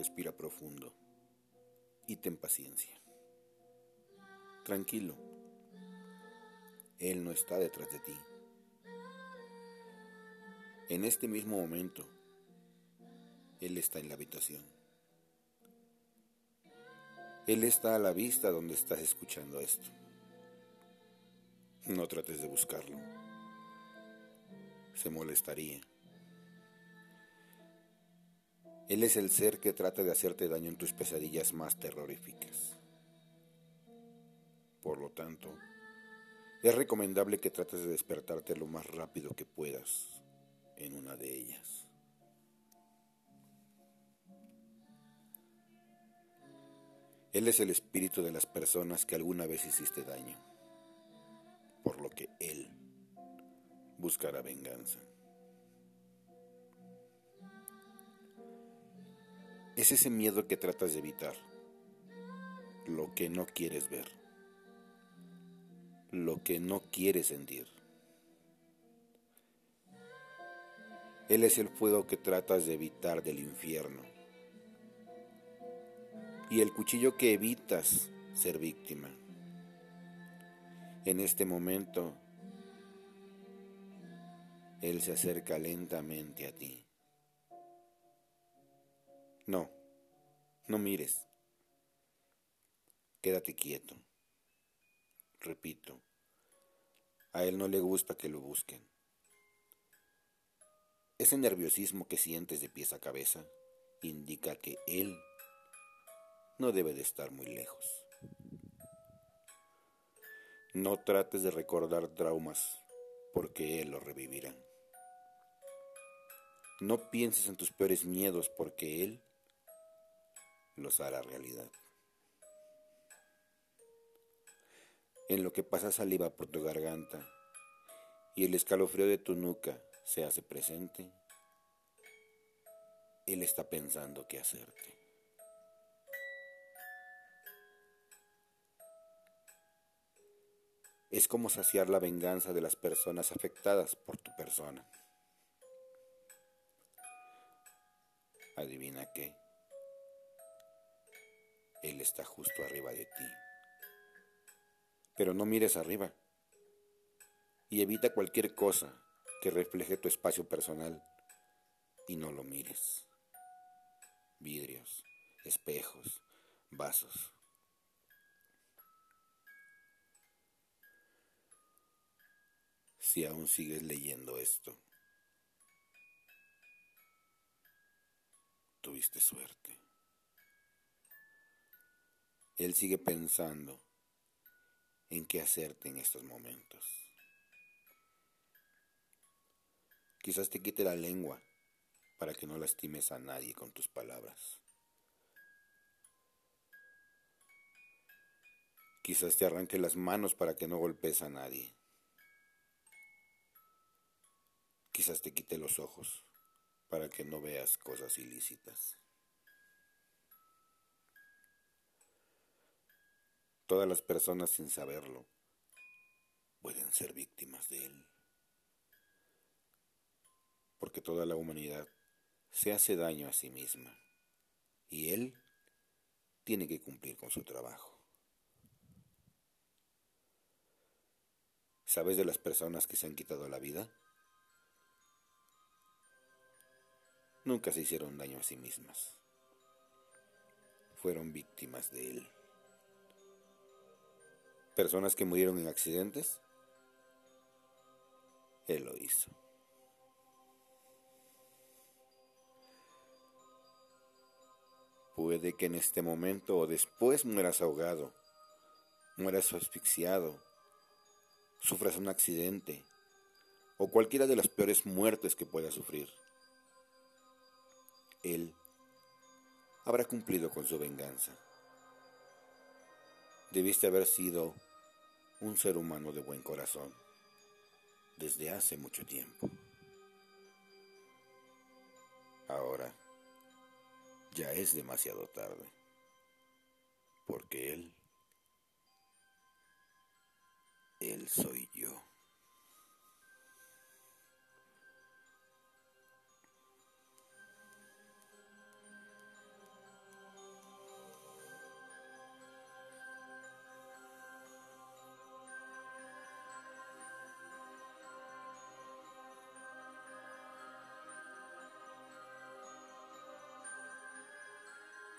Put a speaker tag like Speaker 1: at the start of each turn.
Speaker 1: Respira profundo y ten paciencia. Tranquilo, Él no está detrás de ti. En este mismo momento, Él está en la habitación. Él está a la vista donde estás escuchando esto. No trates de buscarlo. Se molestaría. Él es el ser que trata de hacerte daño en tus pesadillas más terroríficas. Por lo tanto, es recomendable que trates de despertarte lo más rápido que puedas en una de ellas. Él es el espíritu de las personas que alguna vez hiciste daño, por lo que Él buscará venganza. Es ese miedo que tratas de evitar, lo que no quieres ver, lo que no quieres sentir. Él es el fuego que tratas de evitar del infierno y el cuchillo que evitas ser víctima. En este momento, Él se acerca lentamente a ti. No, no mires. Quédate quieto. Repito, a él no le gusta que lo busquen. Ese nerviosismo que sientes de pies a cabeza indica que él no debe de estar muy lejos. No trates de recordar traumas porque él lo revivirá. No pienses en tus peores miedos porque él los hará realidad. En lo que pasa saliva por tu garganta y el escalofrío de tu nuca se hace presente, Él está pensando qué hacerte. Es como saciar la venganza de las personas afectadas por tu persona. Adivina qué. Él está justo arriba de ti. Pero no mires arriba y evita cualquier cosa que refleje tu espacio personal y no lo mires. Vidrios, espejos, vasos. Si aún sigues leyendo esto, tuviste suerte. Él sigue pensando en qué hacerte en estos momentos. Quizás te quite la lengua para que no lastimes a nadie con tus palabras. Quizás te arranque las manos para que no golpes a nadie. Quizás te quite los ojos para que no veas cosas ilícitas. Todas las personas sin saberlo pueden ser víctimas de él. Porque toda la humanidad se hace daño a sí misma y él tiene que cumplir con su trabajo. ¿Sabes de las personas que se han quitado la vida? Nunca se hicieron daño a sí mismas. Fueron víctimas de él personas que murieron en accidentes, Él lo hizo. Puede que en este momento o después mueras ahogado, mueras asfixiado, sufras un accidente o cualquiera de las peores muertes que puedas sufrir. Él habrá cumplido con su venganza. Debiste haber sido un ser humano de buen corazón desde hace mucho tiempo. Ahora ya es demasiado tarde, porque Él, Él soy yo.